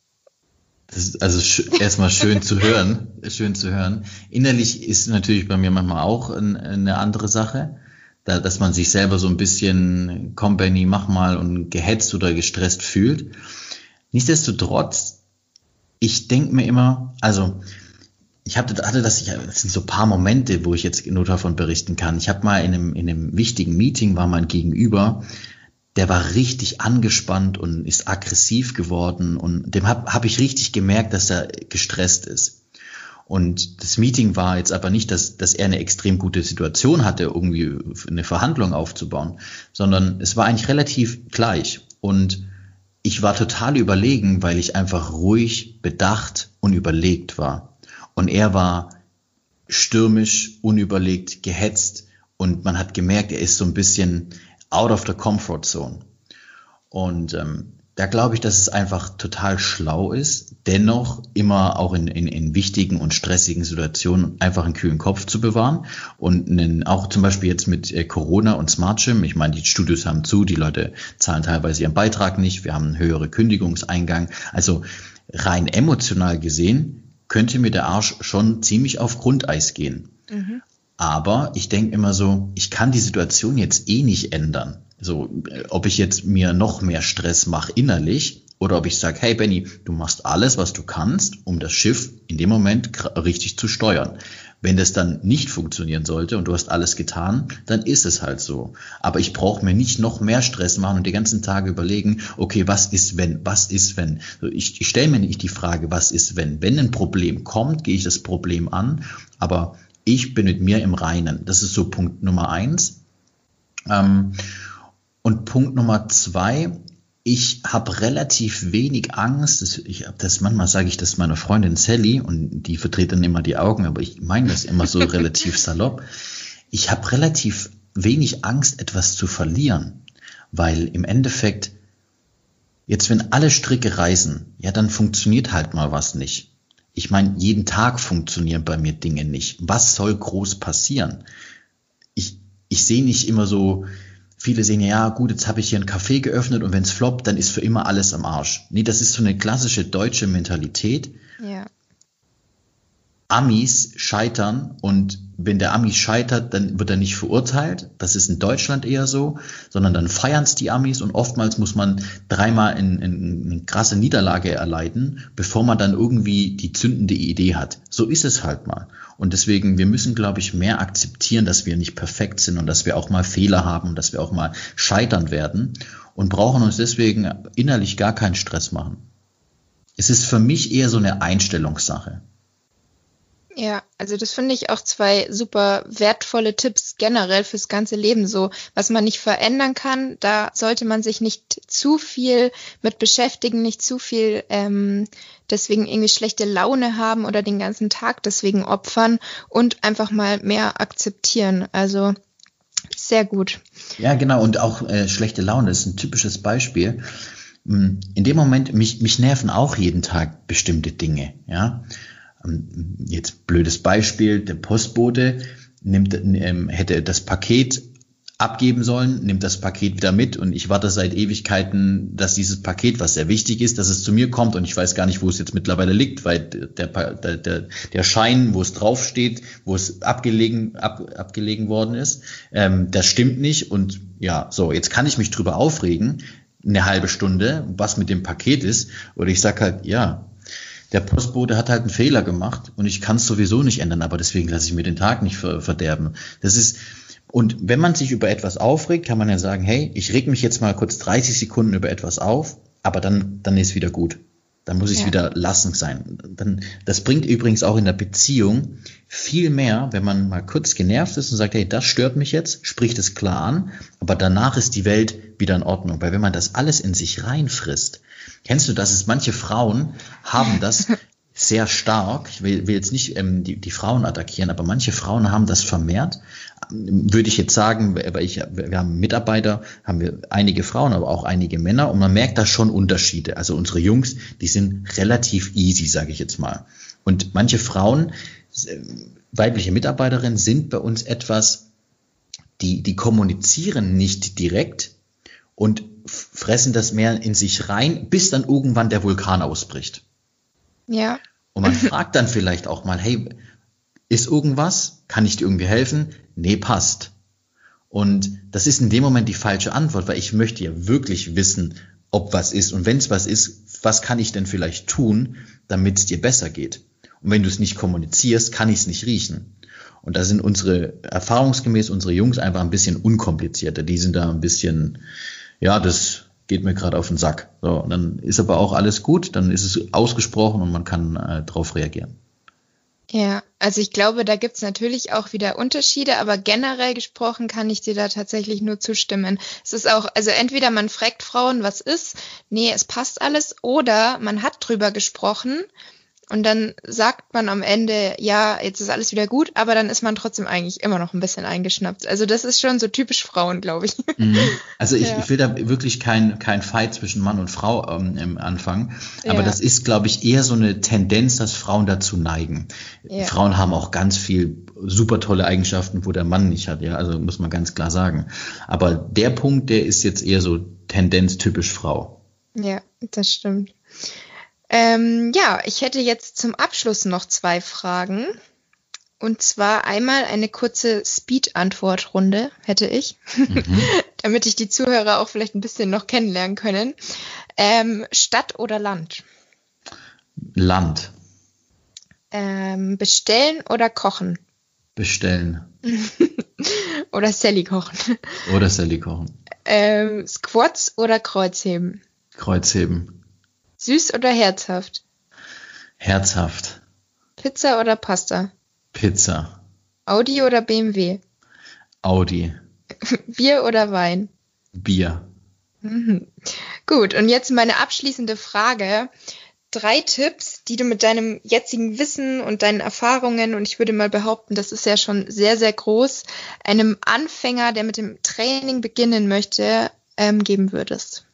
Das ist also sch erstmal schön zu hören, schön zu hören. Innerlich ist natürlich bei mir manchmal auch ein, eine andere Sache, da, dass man sich selber so ein bisschen Company, mach mal und gehetzt oder gestresst fühlt. Nichtsdestotrotz, ich denke mir immer, also ich hatte, hatte das, das sind so paar Momente, wo ich jetzt nur davon berichten kann. Ich habe mal in einem, in einem wichtigen Meeting war mein Gegenüber, der war richtig angespannt und ist aggressiv geworden und dem habe hab ich richtig gemerkt, dass er gestresst ist. Und das Meeting war jetzt aber nicht, dass, dass er eine extrem gute Situation hatte, irgendwie eine Verhandlung aufzubauen, sondern es war eigentlich relativ gleich. Und ich war total überlegen, weil ich einfach ruhig, bedacht und überlegt war. Und er war stürmisch, unüberlegt, gehetzt und man hat gemerkt, er ist so ein bisschen out of the comfort zone. Und ähm, da glaube ich, dass es einfach total schlau ist, dennoch immer auch in, in, in wichtigen und stressigen Situationen einfach einen kühlen Kopf zu bewahren. Und einen, auch zum Beispiel jetzt mit äh, Corona und Smart Gym, ich meine, die Studios haben zu, die Leute zahlen teilweise ihren Beitrag nicht, wir haben einen höheren Kündigungseingang. Also rein emotional gesehen könnte mir der Arsch schon ziemlich auf Grundeis gehen. Mhm. Aber ich denke immer so, ich kann die Situation jetzt eh nicht ändern. So, äh, ob ich jetzt mir noch mehr Stress mache innerlich oder ob ich sage, hey Benny, du machst alles, was du kannst, um das Schiff in dem Moment richtig zu steuern. Wenn das dann nicht funktionieren sollte und du hast alles getan, dann ist es halt so. Aber ich brauche mir nicht noch mehr Stress machen und die ganzen Tage überlegen, okay, was ist wenn, was ist wenn? Ich, ich stelle mir nicht die Frage, was ist wenn? Wenn ein Problem kommt, gehe ich das Problem an, aber ich bin mit mir im Reinen. Das ist so Punkt Nummer eins. Ähm, und Punkt Nummer zwei, ich habe relativ wenig Angst. Ich hab das manchmal sage ich das meiner Freundin Sally und die verdreht dann immer die Augen, aber ich meine das immer so relativ salopp. Ich habe relativ wenig Angst, etwas zu verlieren, weil im Endeffekt jetzt, wenn alle Stricke reißen, ja, dann funktioniert halt mal was nicht. Ich meine, jeden Tag funktionieren bei mir Dinge nicht. Was soll groß passieren? Ich, ich sehe nicht immer so, Viele sehen ja, gut, jetzt habe ich hier einen Café geöffnet und wenn es floppt, dann ist für immer alles am Arsch. Nee, das ist so eine klassische deutsche Mentalität. Ja. Amis scheitern und wenn der Amis scheitert, dann wird er nicht verurteilt. Das ist in Deutschland eher so, sondern dann feiern es die Amis und oftmals muss man dreimal in, in, eine krasse Niederlage erleiden, bevor man dann irgendwie die zündende Idee hat. So ist es halt mal. Und deswegen, wir müssen, glaube ich, mehr akzeptieren, dass wir nicht perfekt sind und dass wir auch mal Fehler haben und dass wir auch mal scheitern werden und brauchen uns deswegen innerlich gar keinen Stress machen. Es ist für mich eher so eine Einstellungssache. Ja, also das finde ich auch zwei super wertvolle Tipps generell fürs ganze Leben. So, was man nicht verändern kann, da sollte man sich nicht zu viel mit beschäftigen, nicht zu viel ähm, deswegen irgendwie schlechte Laune haben oder den ganzen Tag deswegen opfern und einfach mal mehr akzeptieren. Also sehr gut. Ja, genau. Und auch äh, schlechte Laune ist ein typisches Beispiel. Hm, in dem Moment, mich, mich nerven auch jeden Tag bestimmte Dinge, ja. Ähm, jetzt blödes Beispiel, der Postbote nimmt, ähm, hätte das Paket abgeben sollen, nimmt das Paket wieder mit und ich warte seit Ewigkeiten, dass dieses Paket, was sehr wichtig ist, dass es zu mir kommt und ich weiß gar nicht, wo es jetzt mittlerweile liegt, weil der, der, der, der Schein, wo es draufsteht, wo es abgelegen, ab, abgelegen worden ist, ähm, das stimmt nicht und ja, so, jetzt kann ich mich drüber aufregen, eine halbe Stunde, was mit dem Paket ist. Oder ich sag halt, ja, der Postbote hat halt einen Fehler gemacht und ich kann es sowieso nicht ändern, aber deswegen lasse ich mir den Tag nicht verderben. Das ist, und wenn man sich über etwas aufregt, kann man ja sagen, hey, ich reg mich jetzt mal kurz 30 Sekunden über etwas auf, aber dann, dann ist wieder gut. Dann muss ich ja. wieder lassen sein. Dann, das bringt übrigens auch in der Beziehung viel mehr, wenn man mal kurz genervt ist und sagt, hey, das stört mich jetzt, spricht es klar an, aber danach ist die Welt wieder in Ordnung. Weil wenn man das alles in sich reinfrisst, kennst du das, manche Frauen haben das sehr stark. Ich will, will jetzt nicht ähm, die, die Frauen attackieren, aber manche Frauen haben das vermehrt. Würde ich jetzt sagen, weil ich, wir haben Mitarbeiter, haben wir einige Frauen, aber auch einige Männer und man merkt da schon Unterschiede. Also unsere Jungs, die sind relativ easy, sage ich jetzt mal. Und manche Frauen, äh, weibliche Mitarbeiterinnen, sind bei uns etwas, die, die kommunizieren nicht direkt und fressen das mehr in sich rein, bis dann irgendwann der Vulkan ausbricht. Ja. Und man fragt dann vielleicht auch mal, hey, ist irgendwas? Kann ich dir irgendwie helfen? Nee, passt. Und das ist in dem Moment die falsche Antwort, weil ich möchte ja wirklich wissen, ob was ist. Und wenn es was ist, was kann ich denn vielleicht tun, damit es dir besser geht? Und wenn du es nicht kommunizierst, kann ich es nicht riechen. Und da sind unsere, erfahrungsgemäß unsere Jungs einfach ein bisschen unkomplizierter. Die sind da ein bisschen, ja, das geht mir gerade auf den Sack. So, und dann ist aber auch alles gut, dann ist es ausgesprochen und man kann äh, darauf reagieren. Ja, also ich glaube, da gibt's natürlich auch wieder Unterschiede, aber generell gesprochen kann ich dir da tatsächlich nur zustimmen. Es ist auch, also entweder man fragt Frauen, was ist, nee, es passt alles, oder man hat drüber gesprochen und dann sagt man am Ende, ja, jetzt ist alles wieder gut, aber dann ist man trotzdem eigentlich immer noch ein bisschen eingeschnappt. Also das ist schon so typisch Frauen, glaube ich. Mhm. Also ich, ja. ich, will da wirklich kein, kein Fight zwischen Mann und Frau ähm, im Anfang. Aber ja. das ist, glaube ich, eher so eine Tendenz, dass Frauen dazu neigen. Ja. Frauen haben auch ganz viel super tolle Eigenschaften, wo der Mann nicht hat, ja. Also muss man ganz klar sagen. Aber der Punkt, der ist jetzt eher so Tendenz typisch Frau. Ja, das stimmt. Ähm, ja, ich hätte jetzt zum Abschluss noch zwei Fragen. Und zwar einmal eine kurze Speed-Antwort-Runde hätte ich, mhm. damit ich die Zuhörer auch vielleicht ein bisschen noch kennenlernen können. Ähm, Stadt oder Land? Land. Ähm, bestellen oder kochen? Bestellen. oder Sally kochen? Oder Sally kochen. Ähm, Squats oder Kreuzheben? Kreuzheben. Süß oder herzhaft? Herzhaft. Pizza oder Pasta? Pizza. Audi oder BMW? Audi. Bier oder Wein? Bier. Mhm. Gut, und jetzt meine abschließende Frage. Drei Tipps, die du mit deinem jetzigen Wissen und deinen Erfahrungen, und ich würde mal behaupten, das ist ja schon sehr, sehr groß, einem Anfänger, der mit dem Training beginnen möchte, ähm, geben würdest.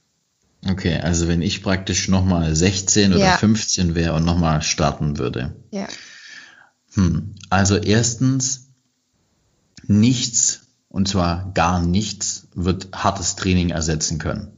Okay, also wenn ich praktisch nochmal 16 oder ja. 15 wäre und nochmal starten würde. Ja. Hm. Also erstens, nichts, und zwar gar nichts, wird hartes Training ersetzen können.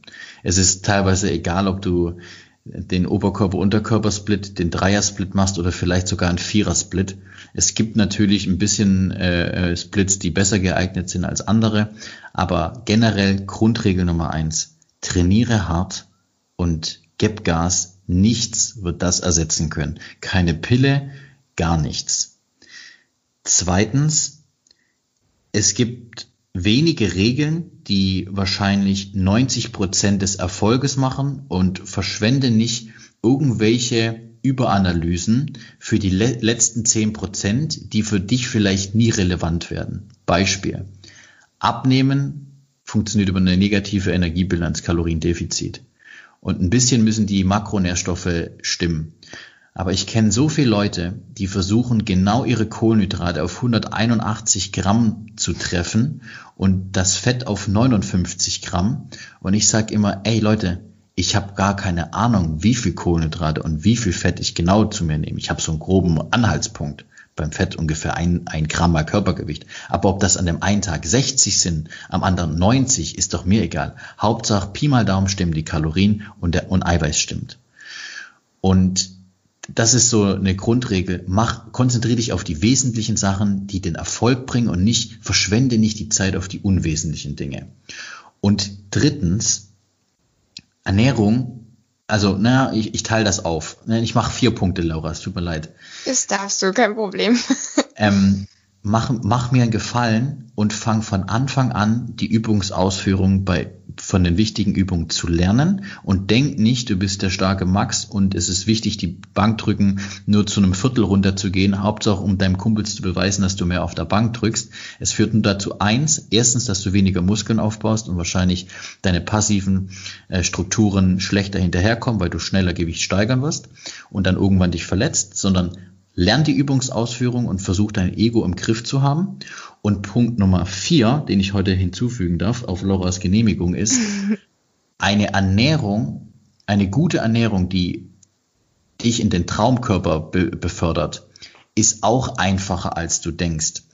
Es ist teilweise egal, ob du den Oberkörper-Unterkörper-Split, den Dreier-Split machst oder vielleicht sogar einen Vierer-Split. Es gibt natürlich ein bisschen äh, äh Splits, die besser geeignet sind als andere, aber generell Grundregel Nummer eins trainiere hart und gib Gas. Nichts wird das ersetzen können. Keine Pille, gar nichts. Zweitens, es gibt wenige Regeln, die wahrscheinlich 90 Prozent des Erfolges machen und verschwende nicht irgendwelche Überanalysen für die le letzten 10 Prozent, die für dich vielleicht nie relevant werden. Beispiel. Abnehmen funktioniert über eine negative Energiebilanz, Kaloriendefizit. Und ein bisschen müssen die Makronährstoffe stimmen. Aber ich kenne so viele Leute, die versuchen, genau ihre Kohlenhydrate auf 181 Gramm zu treffen und das Fett auf 59 Gramm. Und ich sage immer, ey Leute, ich habe gar keine Ahnung, wie viel Kohlenhydrate und wie viel Fett ich genau zu mir nehme. Ich habe so einen groben Anhaltspunkt beim Fett ungefähr ein, ein Gramm mal Körpergewicht. Aber ob das an dem einen Tag 60 sind, am anderen 90, ist doch mir egal. Hauptsache Pi mal Daumen stimmen die Kalorien und der und Eiweiß stimmt. Und das ist so eine Grundregel. Mach, konzentriere dich auf die wesentlichen Sachen, die den Erfolg bringen und nicht, verschwende nicht die Zeit auf die unwesentlichen Dinge. Und drittens, Ernährung, also, naja, ich, ich teile das auf. Ne, ich mache vier Punkte, Laura, es tut mir leid. Das darfst du, kein Problem. Ähm, mach, mach mir einen Gefallen und fang von Anfang an die Übungsausführung bei, von den wichtigen Übungen zu lernen und denk nicht, du bist der starke Max und es ist wichtig, die Bankdrücken nur zu einem Viertel runterzugehen, Hauptsache um deinem Kumpel zu beweisen, dass du mehr auf der Bank drückst. Es führt nur dazu eins, erstens, dass du weniger Muskeln aufbaust und wahrscheinlich deine passiven äh, Strukturen schlechter hinterherkommen, weil du schneller Gewicht steigern wirst und dann irgendwann dich verletzt, sondern Lern die Übungsausführung und versuch dein Ego im Griff zu haben. Und Punkt Nummer vier, den ich heute hinzufügen darf, auf Lauras Genehmigung ist, eine Ernährung, eine gute Ernährung, die dich in den Traumkörper be befördert, ist auch einfacher, als du denkst.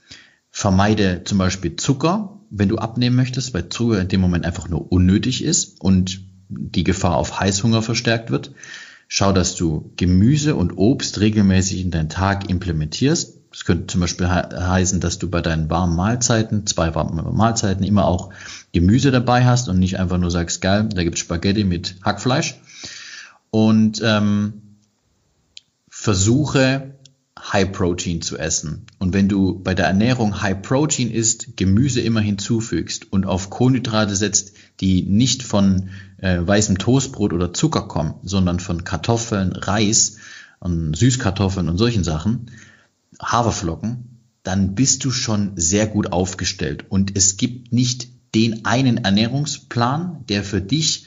Vermeide zum Beispiel Zucker, wenn du abnehmen möchtest, weil Zucker in dem Moment einfach nur unnötig ist und die Gefahr auf Heißhunger verstärkt wird. Schau, dass du Gemüse und Obst regelmäßig in deinen Tag implementierst. Das könnte zum Beispiel he heißen, dass du bei deinen warmen Mahlzeiten, zwei warmen Mahlzeiten, immer auch Gemüse dabei hast und nicht einfach nur sagst, geil, da gibt's Spaghetti mit Hackfleisch. Und ähm, versuche High Protein zu essen. Und wenn du bei der Ernährung High Protein isst, Gemüse immer hinzufügst und auf Kohlenhydrate setzt, die nicht von äh, weißem Toastbrot oder Zucker kommen, sondern von Kartoffeln, Reis und Süßkartoffeln und solchen Sachen, Haferflocken, dann bist du schon sehr gut aufgestellt. Und es gibt nicht den einen Ernährungsplan, der für dich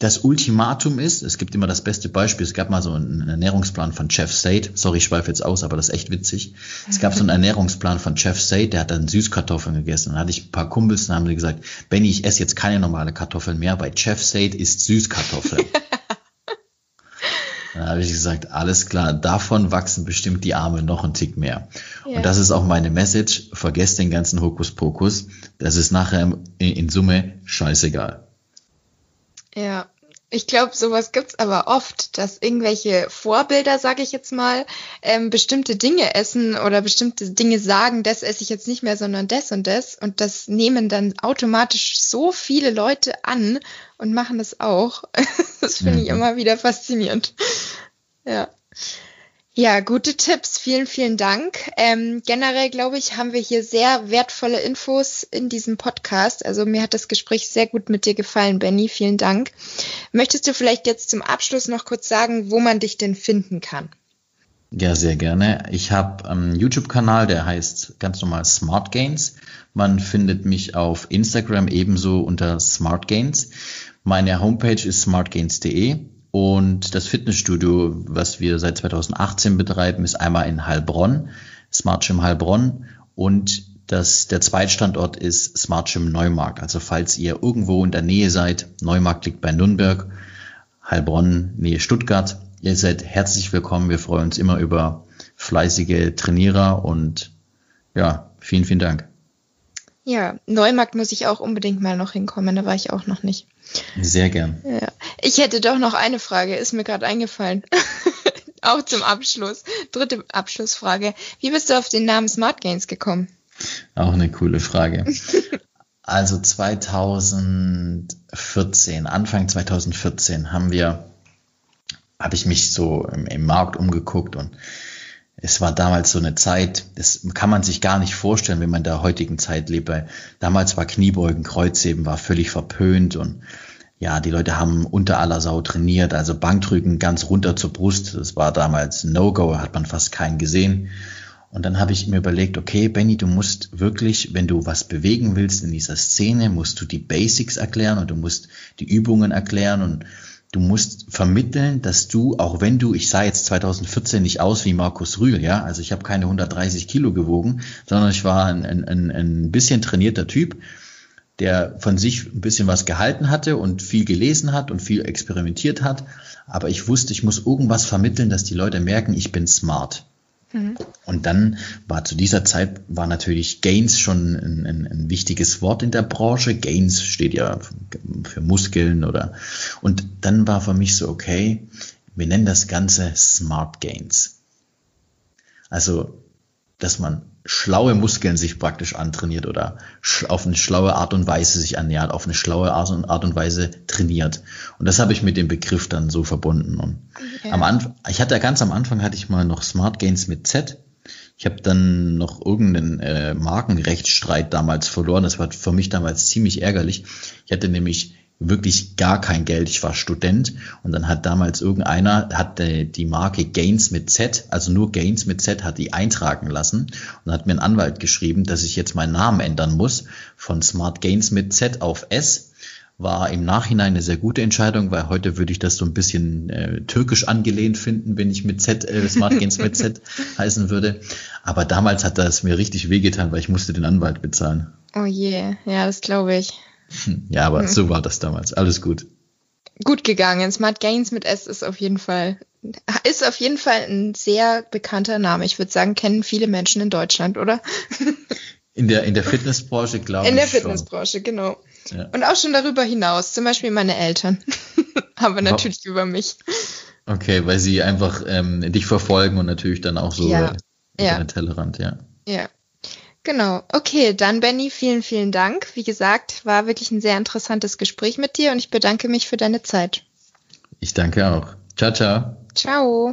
das Ultimatum ist, es gibt immer das beste Beispiel, es gab mal so einen Ernährungsplan von Jeff State, sorry, ich schweife jetzt aus, aber das ist echt witzig. Es gab so einen Ernährungsplan von Jeff State, der hat dann Süßkartoffeln gegessen. Dann hatte ich ein paar Kumpels, dann haben sie gesagt, Benny, ich esse jetzt keine normale Kartoffeln mehr, weil Jeff State isst Süßkartoffeln. Dann habe ich gesagt, alles klar, davon wachsen bestimmt die Arme noch ein Tick mehr. Ja. Und das ist auch meine Message. Vergesst den ganzen Hokuspokus. Das ist nachher in Summe scheißegal. Ja, ich glaube, sowas gibt's aber oft, dass irgendwelche Vorbilder, sage ich jetzt mal, ähm, bestimmte Dinge essen oder bestimmte Dinge sagen, das esse ich jetzt nicht mehr, sondern das und das. Und das nehmen dann automatisch so viele Leute an und machen das auch. das finde ich mhm. immer wieder faszinierend. Ja. Ja, gute Tipps. Vielen, vielen Dank. Ähm, generell, glaube ich, haben wir hier sehr wertvolle Infos in diesem Podcast. Also mir hat das Gespräch sehr gut mit dir gefallen, Benny. Vielen Dank. Möchtest du vielleicht jetzt zum Abschluss noch kurz sagen, wo man dich denn finden kann? Ja, sehr gerne. Ich habe einen YouTube-Kanal, der heißt ganz normal Smart Gains. Man findet mich auf Instagram ebenso unter Smart Gains. Meine Homepage ist smartgains.de und das Fitnessstudio, was wir seit 2018 betreiben, ist einmal in Heilbronn, Smart Gym Heilbronn und das, der Zweitstandort ist Smart Gym Neumarkt. Also falls ihr irgendwo in der Nähe seid, Neumarkt liegt bei Nürnberg, Heilbronn, Nähe Stuttgart, ihr seid herzlich willkommen. Wir freuen uns immer über fleißige Trainierer und ja, vielen, vielen Dank. Ja, Neumarkt muss ich auch unbedingt mal noch hinkommen, da war ich auch noch nicht. Sehr gern. Ja. Ich hätte doch noch eine Frage, ist mir gerade eingefallen. auch zum Abschluss. Dritte Abschlussfrage. Wie bist du auf den Namen Smart Gains gekommen? Auch eine coole Frage. Also 2014, Anfang 2014 haben wir, habe ich mich so im, im Markt umgeguckt und es war damals so eine Zeit, das kann man sich gar nicht vorstellen, wenn man in der heutigen Zeit lebt. Weil damals war Kniebeugen, Kreuzheben war völlig verpönt und ja, die Leute haben unter aller Sau trainiert, also Bankdrücken ganz runter zur Brust. Das war damals No-Go, hat man fast keinen gesehen. Und dann habe ich mir überlegt, okay, Benny, du musst wirklich, wenn du was bewegen willst in dieser Szene, musst du die Basics erklären und du musst die Übungen erklären und du musst vermitteln, dass du, auch wenn du, ich sah jetzt 2014 nicht aus wie Markus Rühl, ja, also ich habe keine 130 Kilo gewogen, sondern ich war ein, ein, ein bisschen trainierter Typ, der von sich ein bisschen was gehalten hatte und viel gelesen hat und viel experimentiert hat. Aber ich wusste, ich muss irgendwas vermitteln, dass die Leute merken, ich bin smart. Mhm. Und dann war zu dieser Zeit war natürlich Gains schon ein, ein, ein, wichtiges Wort in der Branche. Gains steht ja für Muskeln oder und dann war für mich so okay, wir nennen das Ganze Smart Gains. Also, dass man schlaue Muskeln sich praktisch antrainiert oder auf eine schlaue Art und Weise sich ernährt, auf eine schlaue Art und Weise trainiert. Und das habe ich mit dem Begriff dann so verbunden. Und ja. am Anfang, ich hatte ganz am Anfang hatte ich mal noch Smart Gains mit Z. Ich habe dann noch irgendeinen äh, Markenrechtsstreit damals verloren. Das war für mich damals ziemlich ärgerlich. Ich hatte nämlich wirklich gar kein Geld. Ich war Student und dann hat damals irgendeiner, hat die Marke Gains mit Z, also nur Gains mit Z, hat die eintragen lassen und hat mir ein Anwalt geschrieben, dass ich jetzt meinen Namen ändern muss von Smart Gains mit Z auf S. War im Nachhinein eine sehr gute Entscheidung, weil heute würde ich das so ein bisschen äh, türkisch angelehnt finden, wenn ich mit Z, äh, Smart Gains mit Z heißen würde. Aber damals hat das mir richtig wehgetan, weil ich musste den Anwalt bezahlen. Oh je, yeah. ja, das glaube ich. Ja, aber hm. so war das damals. Alles gut. Gut gegangen. Smart Gains mit S ist auf jeden Fall ist auf jeden Fall ein sehr bekannter Name. Ich würde sagen, kennen viele Menschen in Deutschland, oder? In der, in der Fitnessbranche, glaube ich. In der Fitnessbranche, genau. Ja. Und auch schon darüber hinaus, zum Beispiel meine Eltern. Aber natürlich wow. über mich. Okay, weil sie einfach ähm, dich verfolgen und natürlich dann auch so ja. ja. Tellerrand, ja. Ja, Genau. Okay, dann Benny, vielen, vielen Dank. Wie gesagt, war wirklich ein sehr interessantes Gespräch mit dir und ich bedanke mich für deine Zeit. Ich danke auch. Ciao, ciao. Ciao.